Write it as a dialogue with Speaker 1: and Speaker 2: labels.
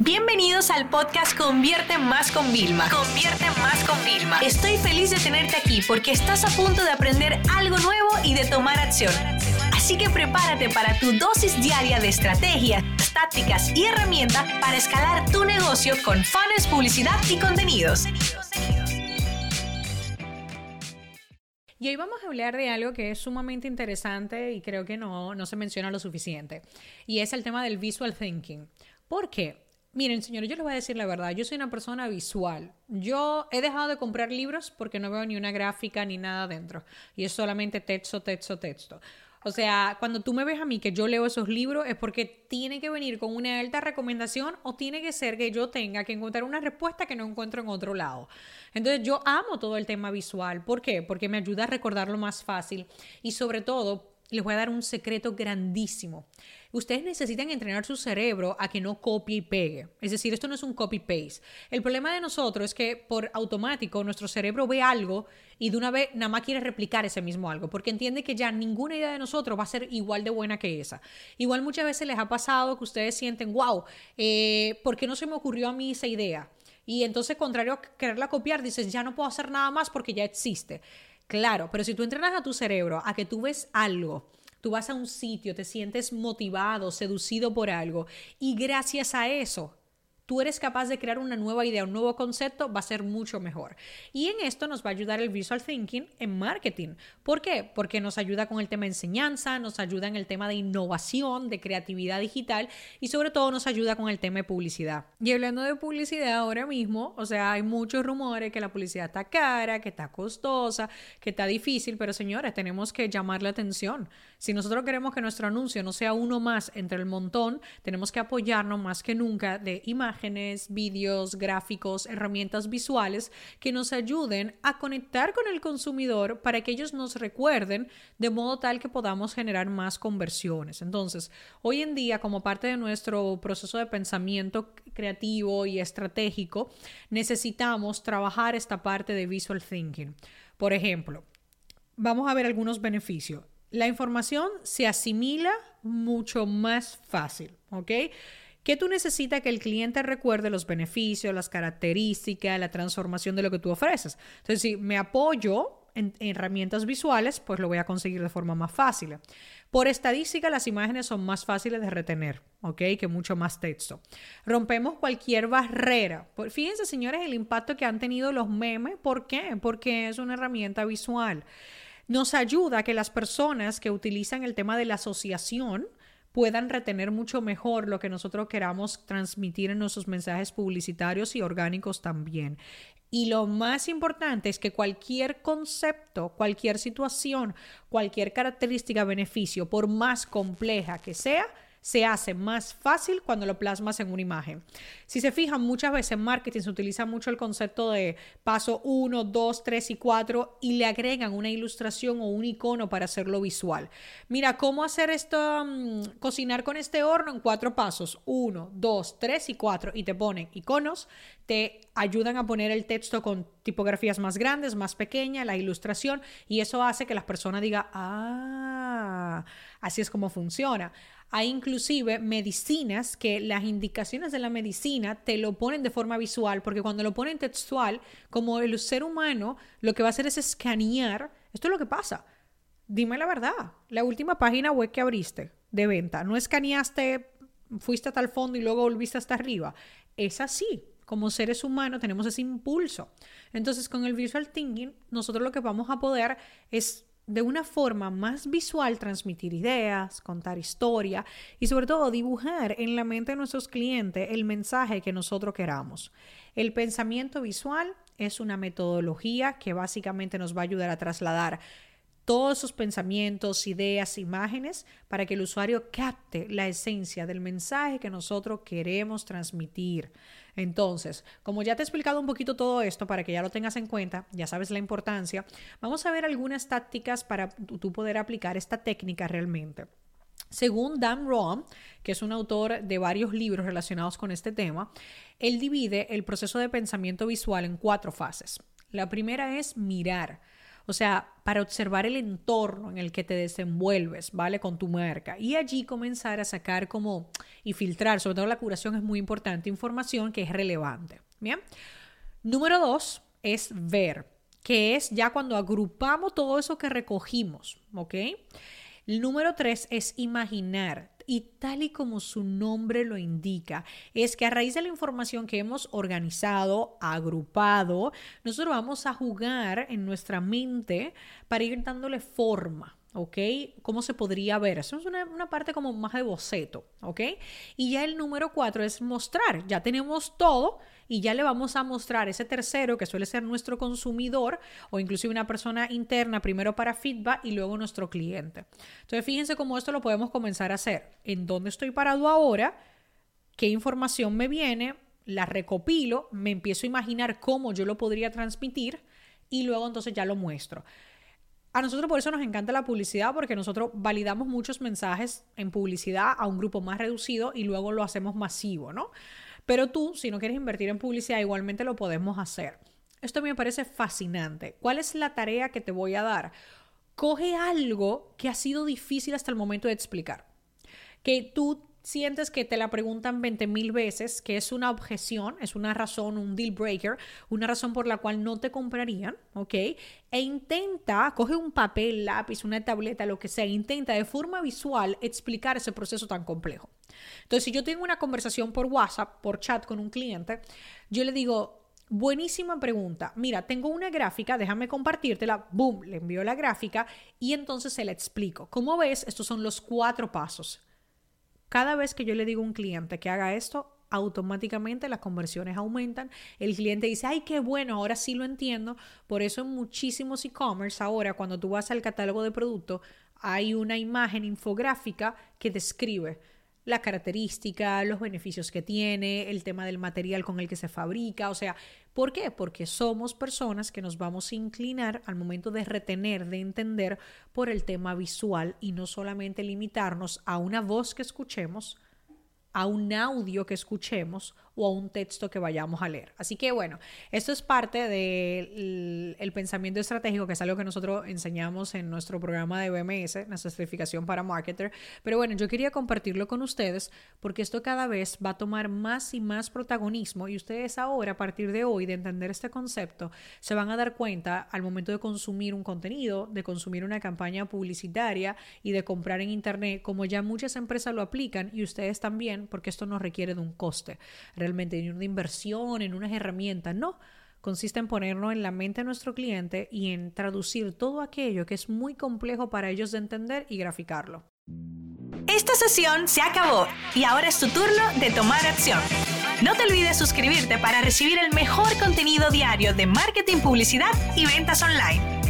Speaker 1: Bienvenidos al podcast Convierte Más con Vilma. Convierte Más con Vilma. Estoy feliz de tenerte aquí porque estás a punto de aprender algo nuevo y de tomar acción. Así que prepárate para tu dosis diaria de estrategias, tácticas y herramientas para escalar tu negocio con fans, publicidad y contenidos.
Speaker 2: Y hoy vamos a hablar de algo que es sumamente interesante y creo que no, no se menciona lo suficiente. Y es el tema del visual thinking. ¿Por qué? Miren, señores, yo les voy a decir la verdad. Yo soy una persona visual. Yo he dejado de comprar libros porque no veo ni una gráfica ni nada dentro. Y es solamente texto, texto, texto. O sea, cuando tú me ves a mí que yo leo esos libros es porque tiene que venir con una alta recomendación o tiene que ser que yo tenga que encontrar una respuesta que no encuentro en otro lado. Entonces yo amo todo el tema visual. ¿Por qué? Porque me ayuda a recordarlo más fácil y sobre todo les voy a dar un secreto grandísimo. Ustedes necesitan entrenar su cerebro a que no copie y pegue. Es decir, esto no es un copy-paste. El problema de nosotros es que por automático nuestro cerebro ve algo y de una vez nada más quiere replicar ese mismo algo, porque entiende que ya ninguna idea de nosotros va a ser igual de buena que esa. Igual muchas veces les ha pasado que ustedes sienten, wow, eh, ¿por qué no se me ocurrió a mí esa idea? Y entonces, contrario a quererla copiar, dices, ya no puedo hacer nada más porque ya existe. Claro, pero si tú entrenas a tu cerebro a que tú ves algo, tú vas a un sitio, te sientes motivado, seducido por algo y gracias a eso tú eres capaz de crear una nueva idea, un nuevo concepto, va a ser mucho mejor. Y en esto nos va a ayudar el visual thinking en marketing. ¿Por qué? Porque nos ayuda con el tema de enseñanza, nos ayuda en el tema de innovación, de creatividad digital y sobre todo nos ayuda con el tema de publicidad. Y hablando de publicidad ahora mismo, o sea, hay muchos rumores que la publicidad está cara, que está costosa, que está difícil, pero señores, tenemos que llamar la atención. Si nosotros queremos que nuestro anuncio no sea uno más entre el montón, tenemos que apoyarnos más que nunca de imagen imágenes, vídeos, gráficos, herramientas visuales que nos ayuden a conectar con el consumidor para que ellos nos recuerden de modo tal que podamos generar más conversiones. Entonces, hoy en día, como parte de nuestro proceso de pensamiento creativo y estratégico, necesitamos trabajar esta parte de visual thinking. Por ejemplo, vamos a ver algunos beneficios. La información se asimila mucho más fácil, ¿ok? ¿Qué tú necesitas que el cliente recuerde los beneficios, las características, la transformación de lo que tú ofreces? Entonces, si me apoyo en, herramientas visuales, pues lo voy a conseguir de forma más fácil. Por estadística, las imágenes son más fáciles de retener, ¿ok? Que mucho más texto. Rompemos cualquier barrera. Fíjense, señores, el impacto que han tenido los memes. ¿Por qué? Porque es una herramienta visual. Nos ayuda a que las personas que utilizan el tema de la asociación, puedan retener mucho mejor lo que nosotros queramos transmitir en nuestros mensajes publicitarios y orgánicos también. Y lo más importante es que cualquier concepto, cualquier situación, cualquier característica, beneficio, por más compleja que sea, se hace más fácil cuando lo plasmas en una imagen. Si se fijan, muchas veces en marketing se utiliza mucho el concepto de paso 1, 2, 3 y 4 y le agregan una ilustración o un icono para hacerlo visual. Mira, ¿cómo hacer esto? Mm, cocinar con este horno en cuatro pasos. 1, 2, 3 y 4 y te ponen iconos, te ayudan a poner el texto con tipografías más grandes, más pequeñas, la ilustración y eso hace que las personas digan, ah, así es como funciona. Hay inclusive medicinas que las indicaciones de la medicina te lo ponen de forma visual, porque cuando lo ponen textual, como el ser humano lo que va a hacer es escanear, esto es lo que pasa. Dime la verdad, la última página web que abriste de venta, no escaneaste, fuiste hasta el fondo y luego volviste hasta arriba. Es así, como seres humanos tenemos ese impulso. Entonces, con el visual thinking, nosotros lo que vamos a poder es de una forma más visual transmitir ideas, contar historia y sobre todo dibujar en la mente de nuestros clientes el mensaje que nosotros queramos. El pensamiento visual es una metodología que básicamente nos va a ayudar a trasladar todos esos pensamientos, ideas, imágenes para que el usuario capte la esencia del mensaje que nosotros queremos transmitir. Entonces, como ya te he explicado un poquito todo esto para que ya lo tengas en cuenta, ya sabes la importancia, vamos a ver algunas tácticas para tú poder aplicar esta técnica realmente. Según Dan Roam, que es un autor de varios libros relacionados con este tema, él divide el proceso de pensamiento visual en cuatro fases. La primera es mirar. O sea, para observar el entorno en el que te desenvuelves, ¿vale? Con tu marca. Y allí comenzar a sacar como y filtrar, sobre todo la curación es muy importante, información que es relevante. Bien. Número dos es ver, que es ya cuando agrupamos todo eso que recogimos, ¿ok? El número tres es imaginar. Y tal y como su nombre lo indica, es que a raíz de la información que hemos organizado, agrupado, nosotros vamos a jugar en nuestra mente para ir dándole forma. ¿ok? ¿Cómo se podría ver? Eso es una, una, parte como más de boceto, ¿ok? Y ya el número cuatro es mostrar. Ya tenemos todo y ya le vamos a mostrar ese tercero que suele ser nuestro consumidor o inclusive una persona interna, primero para feedback y luego nuestro cliente. Entonces, fíjense cómo esto lo podemos comenzar a hacer. ¿En dónde estoy parado ahora? ¿Qué información me viene? La recopilo, me empiezo a imaginar cómo yo lo podría transmitir y luego entonces ya lo muestro. A nosotros por eso nos encanta la publicidad porque nosotros validamos muchos mensajes en publicidad a un grupo más reducido y luego lo hacemos masivo, ¿no? Pero tú, si no quieres invertir en publicidad, igualmente lo podemos hacer. Esto me parece fascinante. ¿Cuál es la tarea que te voy a dar? Coge algo que ha sido difícil hasta el momento de explicar. Que tú sientes que te la preguntan 20 mil veces, que es una objeción, es una razón, un deal breaker, una razón por la cual no te comprarían, ¿ok? E intenta, coge un papel, lápiz, una tableta, lo que sea, intenta de forma visual explicar ese proceso tan complejo. Entonces, si yo tengo una conversación por WhatsApp, por chat con un cliente, yo le digo, Buenísima pregunta. Mira, tengo una gráfica, déjame compartírtela. Boom, le envío la gráfica y entonces se la explico. Como ves, estos son los cuatro pasos. Cada vez que yo le digo a un cliente que haga esto, automáticamente las conversiones aumentan. El cliente dice, ay, qué bueno, ahora sí lo entiendo. Por eso en muchísimos e-commerce ahora, cuando tú vas al catálogo de producto, hay una imagen infográfica que describe la característica, los beneficios que tiene, el tema del material con el que se fabrica, o sea, ¿por qué? Porque somos personas que nos vamos a inclinar al momento de retener, de entender por el tema visual y no solamente limitarnos a una voz que escuchemos, a un audio que escuchemos o a un texto que vayamos a leer. Así que bueno, esto es parte del el pensamiento estratégico, que es algo que nosotros enseñamos en nuestro programa de BMS, nuestra certificación para marketer. Pero bueno, yo quería compartirlo con ustedes porque esto cada vez va a tomar más y más protagonismo y ustedes ahora, a partir de hoy, de entender este concepto, se van a dar cuenta al momento de consumir un contenido, de consumir una campaña publicitaria y de comprar en Internet, como ya muchas empresas lo aplican y ustedes también, porque esto no requiere de un coste realmente en una inversión, en unas herramientas, no. Consiste en ponernos en la mente de nuestro cliente y en traducir todo aquello que es muy complejo para ellos de entender y graficarlo.
Speaker 1: Esta sesión se acabó y ahora es tu turno de tomar acción. No te olvides suscribirte para recibir el mejor contenido diario de marketing, publicidad y ventas online.